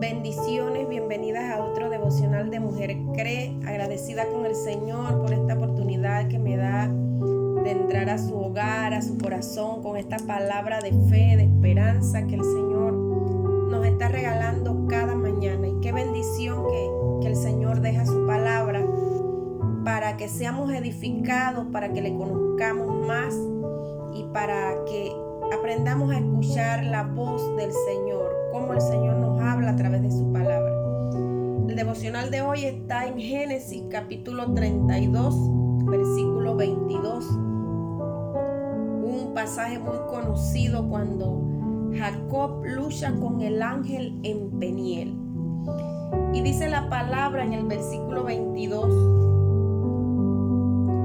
Bendiciones, bienvenidas a otro devocional de Mujer Cree, agradecida con el Señor por esta oportunidad que me da de entrar a su hogar, a su corazón, con esta palabra de fe, de esperanza que el Señor nos está regalando cada mañana. Y qué bendición que, que el Señor deja su palabra para que seamos edificados, para que le conozcamos más y para que aprendamos a escuchar la voz del Señor, como el Señor devocional de hoy está en Génesis capítulo 32, versículo 22. Un pasaje muy conocido cuando Jacob lucha con el ángel en Peniel. Y dice la palabra en el versículo 22.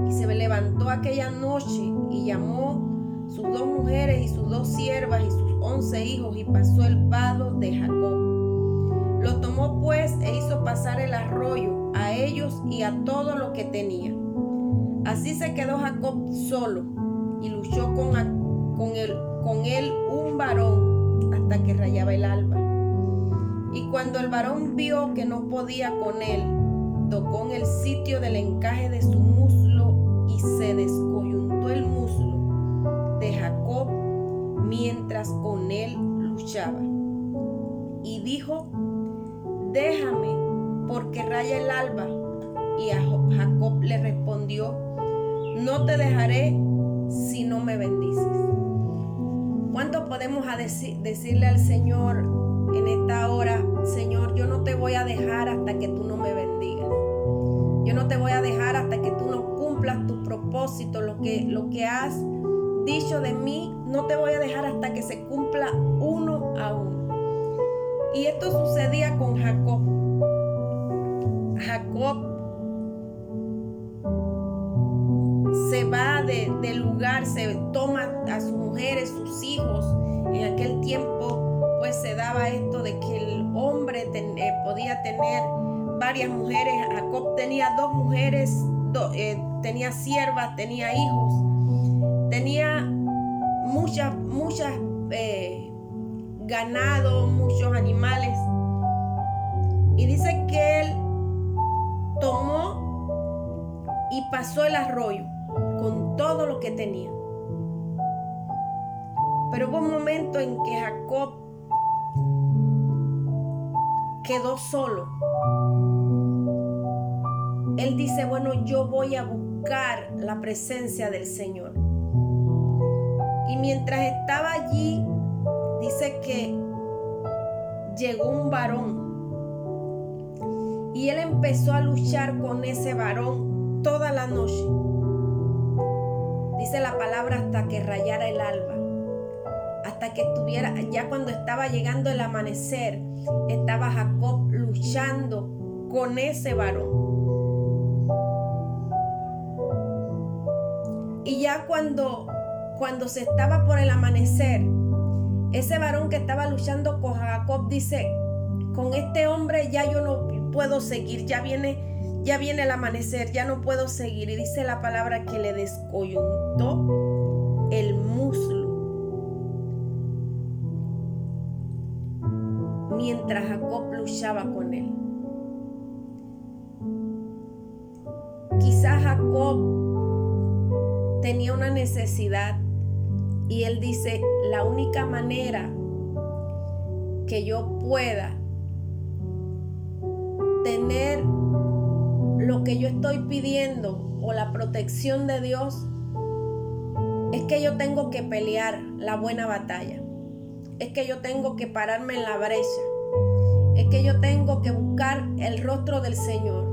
Y se levantó aquella noche y llamó sus dos mujeres y sus dos siervas y sus once hijos y pasó el vado de Jacob. Lo tomó pues e hizo pasar el arroyo a ellos y a todo lo que tenía. Así se quedó Jacob solo y luchó con, con, con él un varón hasta que rayaba el alba. Y cuando el varón vio que no podía con él, tocó en el sitio del encaje de su muslo y se descoyuntó el muslo de Jacob mientras con él luchaba. Y dijo, déjame porque raya el alba. Y a Jacob le respondió, no te dejaré si no me bendices. ¿Cuánto podemos decirle al Señor en esta hora, Señor, yo no te voy a dejar hasta que tú no me bendigas? Yo no te voy a dejar hasta que tú no cumplas tu propósito, lo que, lo que has dicho de mí, no te voy a dejar hasta que se cumpla uno a uno. Y esto sucedía con Jacob. Jacob se va del lugar, se toma a sus mujeres, sus hijos. En aquel tiempo pues se daba esto de que el hombre eh, podía tener varias mujeres. Jacob tenía dos mujeres, eh, tenía siervas, tenía hijos tenía muchas, muchas eh, ganado, muchos animales. Y dice que él tomó y pasó el arroyo con todo lo que tenía. Pero hubo un momento en que Jacob quedó solo. Él dice, bueno, yo voy a buscar la presencia del Señor. Y mientras estaba allí, dice que llegó un varón. Y él empezó a luchar con ese varón toda la noche. Dice la palabra hasta que rayara el alba. Hasta que estuviera, ya cuando estaba llegando el amanecer, estaba Jacob luchando con ese varón. Y ya cuando cuando se estaba por el amanecer, ese varón que estaba luchando con Jacob dice, con este hombre ya yo no puedo seguir, ya viene, ya viene el amanecer, ya no puedo seguir. Y dice la palabra que le descoyuntó el muslo. Mientras Jacob luchaba con él. Quizás Jacob tenía una necesidad y él dice, la única manera que yo pueda tener lo que yo estoy pidiendo o la protección de Dios es que yo tengo que pelear la buena batalla. Es que yo tengo que pararme en la brecha. Es que yo tengo que buscar el rostro del Señor.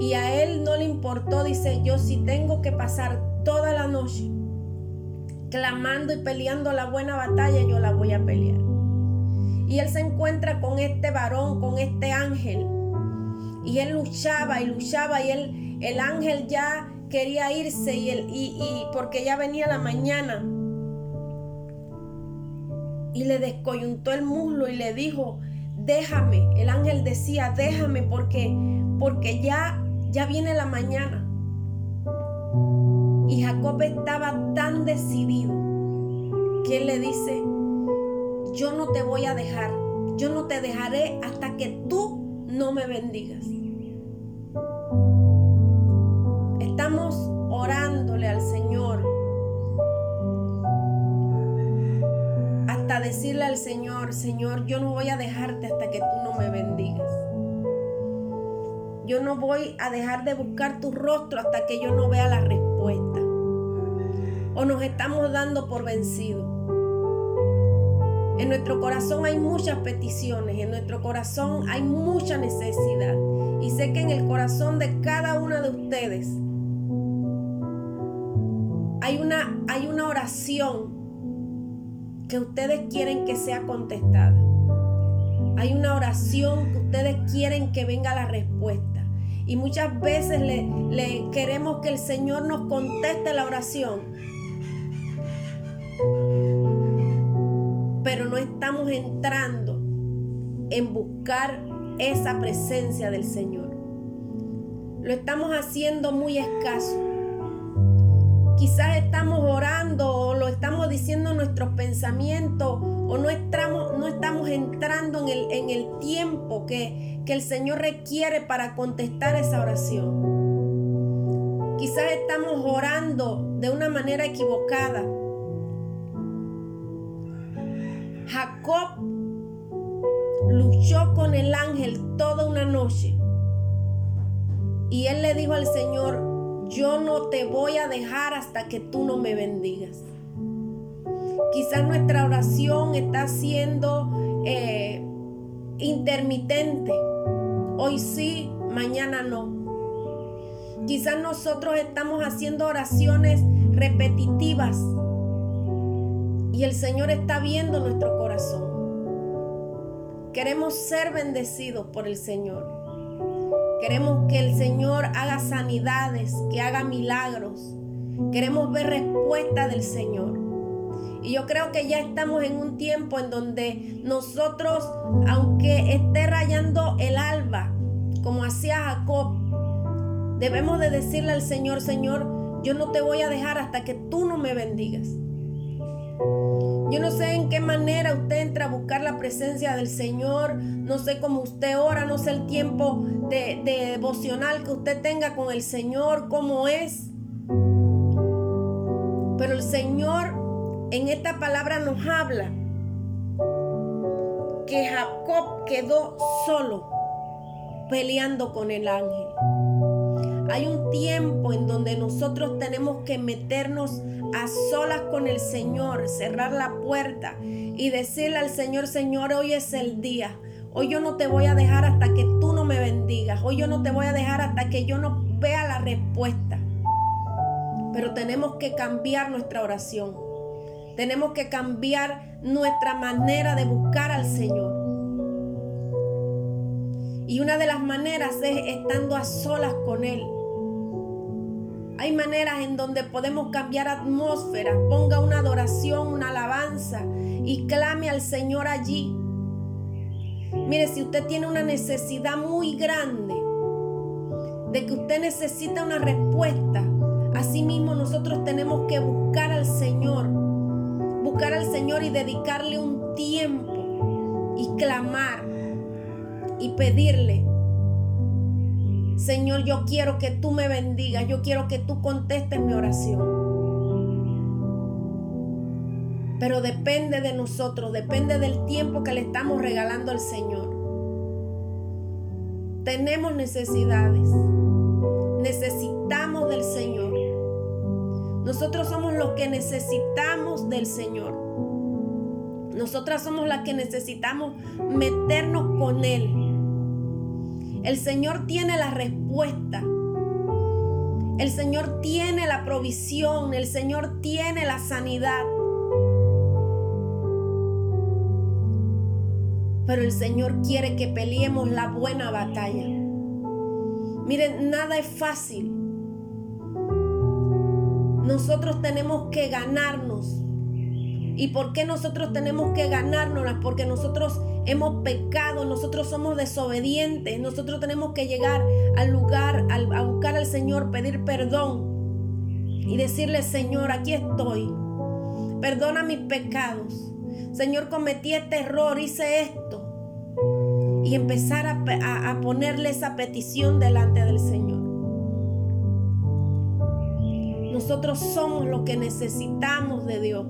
Y a él no le importó, dice, yo si tengo que pasar toda la noche clamando y peleando la buena batalla, yo la voy a pelear. Y él se encuentra con este varón, con este ángel. Y él luchaba y luchaba y él, el ángel ya quería irse y, él, y, y porque ya venía la mañana. Y le descoyuntó el muslo y le dijo, déjame. El ángel decía, déjame porque, porque ya, ya viene la mañana. Jacob estaba tan decidido que él le dice, yo no te voy a dejar yo no te dejaré hasta que tú no me bendigas. Estamos orándole al Señor hasta decirle al Señor, Señor, yo no voy a dejarte hasta que tú no me bendigas. Yo no voy a dejar de buscar tu rostro hasta que yo no vea la respuesta. O nos estamos dando por vencidos. En nuestro corazón hay muchas peticiones, en nuestro corazón hay mucha necesidad. Y sé que en el corazón de cada una de ustedes hay una, hay una oración que ustedes quieren que sea contestada. Hay una oración que ustedes quieren que venga la respuesta. Y muchas veces le, le queremos que el Señor nos conteste la oración pero no estamos entrando en buscar esa presencia del Señor. Lo estamos haciendo muy escaso. Quizás estamos orando o lo estamos diciendo en nuestros pensamientos o no estamos, no estamos entrando en el, en el tiempo que, que el Señor requiere para contestar esa oración. Quizás estamos orando de una manera equivocada Jacob luchó con el ángel toda una noche. Y él le dijo al Señor, yo no te voy a dejar hasta que tú no me bendigas. Quizás nuestra oración está siendo eh, intermitente. Hoy sí, mañana no. Quizás nosotros estamos haciendo oraciones repetitivas y el Señor está viendo nuestro corazón. Queremos ser bendecidos por el Señor. Queremos que el Señor haga sanidades, que haga milagros. Queremos ver respuesta del Señor. Y yo creo que ya estamos en un tiempo en donde nosotros, aunque esté rayando el alba, como hacía Jacob, debemos de decirle al Señor, Señor, yo no te voy a dejar hasta que tú no me bendigas. Yo no sé en qué manera usted entra a buscar la presencia del Señor. No sé cómo usted ora, no sé el tiempo de, devocional que usted tenga con el Señor, cómo es. Pero el Señor en esta palabra nos habla que Jacob quedó solo peleando con el ángel. Hay un tiempo en donde nosotros tenemos que meternos a solas con el Señor, cerrar la puerta y decirle al Señor, Señor, hoy es el día. Hoy yo no te voy a dejar hasta que tú no me bendigas. Hoy yo no te voy a dejar hasta que yo no vea la respuesta. Pero tenemos que cambiar nuestra oración. Tenemos que cambiar nuestra manera de buscar al Señor. Y una de las maneras es estando a solas con Él. Hay maneras en donde podemos cambiar atmósfera. Ponga una adoración, una alabanza y clame al Señor allí. Mire, si usted tiene una necesidad muy grande de que usted necesita una respuesta, asimismo nosotros tenemos que buscar al Señor. Buscar al Señor y dedicarle un tiempo y clamar y pedirle Señor, yo quiero que tú me bendigas, yo quiero que tú contestes mi oración. Pero depende de nosotros, depende del tiempo que le estamos regalando al Señor. Tenemos necesidades, necesitamos del Señor. Nosotros somos los que necesitamos del Señor. Nosotras somos las que necesitamos meternos con Él el Señor tiene la respuesta. El Señor tiene la provisión. El Señor tiene la sanidad. Pero el Señor quiere que peleemos la buena batalla. Miren, nada es fácil. Nosotros tenemos que ganarnos. ¿Y por qué nosotros tenemos que ganárnoslas? Porque nosotros hemos pecado, nosotros somos desobedientes, nosotros tenemos que llegar al lugar, a buscar al Señor, pedir perdón y decirle, Señor, aquí estoy, perdona mis pecados. Señor, cometí este error, hice esto. y empezar a, a ponerle esa petición delante del Señor. Nosotros somos lo que necesitamos de Dios.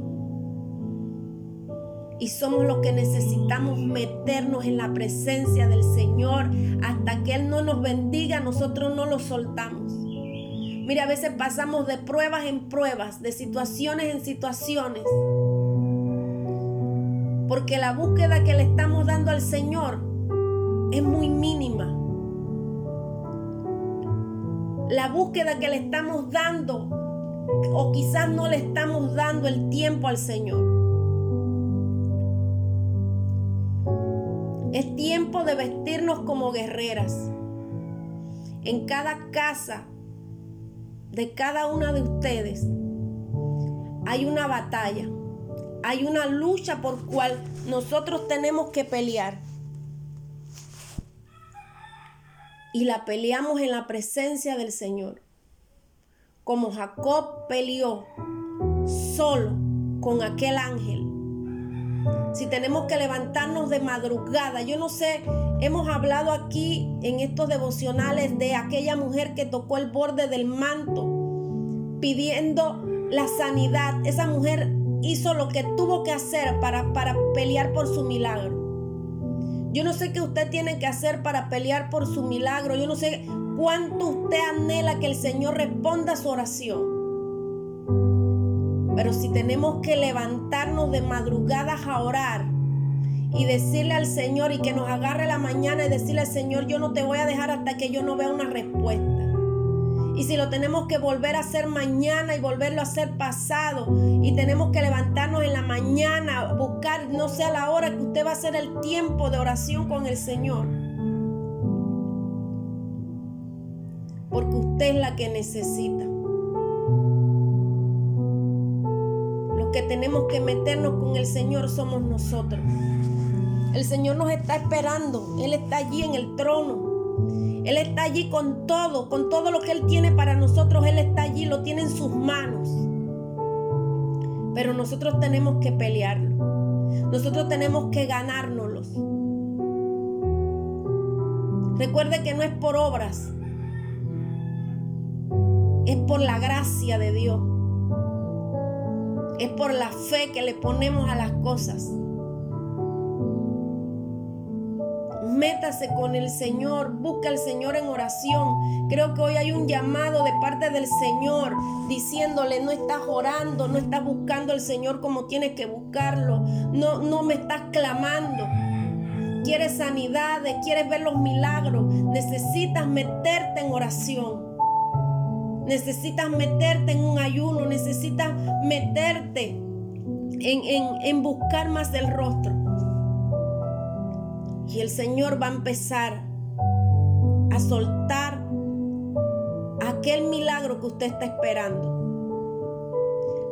Y somos los que necesitamos meternos en la presencia del Señor hasta que Él no nos bendiga, nosotros no lo soltamos. Mira, a veces pasamos de pruebas en pruebas, de situaciones en situaciones. Porque la búsqueda que le estamos dando al Señor es muy mínima. La búsqueda que le estamos dando o quizás no le estamos dando el tiempo al Señor. Es tiempo de vestirnos como guerreras. En cada casa de cada una de ustedes hay una batalla, hay una lucha por cual nosotros tenemos que pelear. Y la peleamos en la presencia del Señor. Como Jacob peleó solo con aquel ángel si tenemos que levantarnos de madrugada. Yo no sé, hemos hablado aquí en estos devocionales de aquella mujer que tocó el borde del manto pidiendo la sanidad. Esa mujer hizo lo que tuvo que hacer para, para pelear por su milagro. Yo no sé qué usted tiene que hacer para pelear por su milagro. Yo no sé cuánto usted anhela que el Señor responda a su oración. Pero si tenemos que levantarnos de madrugadas a orar y decirle al Señor y que nos agarre la mañana y decirle al Señor, yo no te voy a dejar hasta que yo no vea una respuesta. Y si lo tenemos que volver a hacer mañana y volverlo a hacer pasado y tenemos que levantarnos en la mañana, buscar, no sé a la hora que usted va a hacer el tiempo de oración con el Señor. Porque usted es la que necesita. Que tenemos que meternos con el Señor somos nosotros. El Señor nos está esperando. Él está allí en el trono. Él está allí con todo, con todo lo que Él tiene para nosotros. Él está allí, lo tiene en sus manos. Pero nosotros tenemos que pelearlo. Nosotros tenemos que ganárnoslos. Recuerde que no es por obras. Es por la gracia de Dios. Es por la fe que le ponemos a las cosas. Métase con el Señor, busca al Señor en oración. Creo que hoy hay un llamado de parte del Señor diciéndole, no estás orando, no estás buscando al Señor como tienes que buscarlo, no, no me estás clamando. Quieres sanidades, quieres ver los milagros, necesitas meterte en oración. Necesitas meterte en un ayuno, necesitas meterte en, en, buscar más del rostro. Y el Señor va a empezar a soltar aquel milagro que usted está esperando.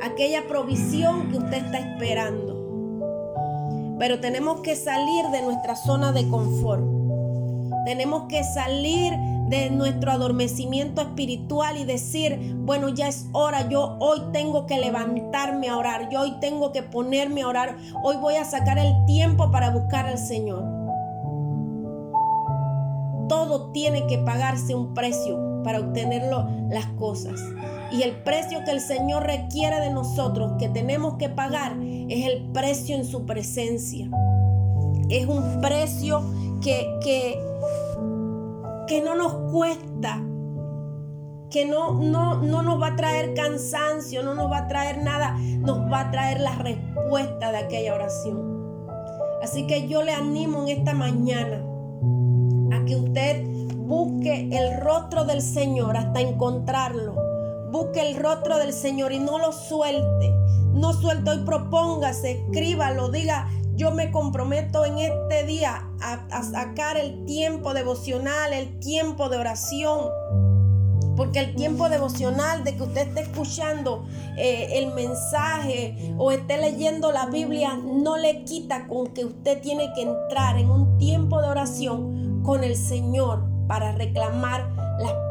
Aquella provisión que usted está esperando. Pero tenemos que salir de nuestra zona de confort. Tenemos que salir de nuestro adormecimiento espiritual y decir, bueno, ya es hora, yo hoy tengo que levantarme a orar, yo hoy tengo que ponerme a orar, hoy voy a sacar el tiempo para buscar al Señor. Todo tiene que pagarse un precio para obtenerlo las cosas. Y el precio que el Señor requiere de nosotros, que tenemos que pagar, es el precio en su presencia. Es un precio que, que que no nos cuesta, que no, no, no nos va a traer cansancio, no nos va a traer nada, nos va a traer la respuesta de aquella oración. Así que yo le animo en esta mañana a que usted busque el rostro del Señor hasta encontrarlo. Busque el rostro del Señor y no lo suelte. No suelte y propóngase, escríbalo, diga, yo me comprometo en este día a, sacar el tiempo devocional, el tiempo de oración. Porque el tiempo devocional de que usted esté escuchando eh, el mensaje o esté leyendo la Biblia no le quita con que usted tiene que entrar en un tiempo de oración con el Señor para reclamar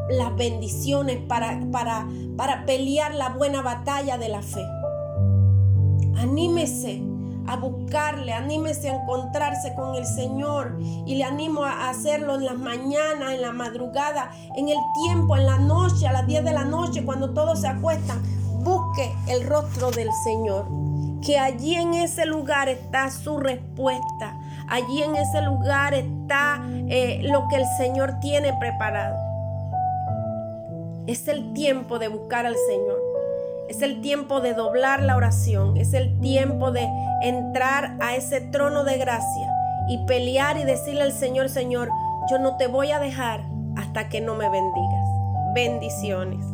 las, bendiciones, para, para, para pelear la buena batalla de la fe. Anímese a buscarle, anímese a encontrarse con el Señor y le animo a hacerlo en las mañanas, en la madrugada, en el tiempo, en la noche, a las 10 de la noche, cuando todos se acuestan. Busque el rostro del Señor, que allí en ese lugar está su respuesta, allí en ese lugar está eh, lo que el Señor tiene preparado. Es el tiempo de buscar al Señor. Es el tiempo de doblar la oración. Es el tiempo de entrar a ese trono de gracia y pelear y decirle al Señor, Señor, yo no te voy a dejar hasta que no me bendigas. Bendiciones.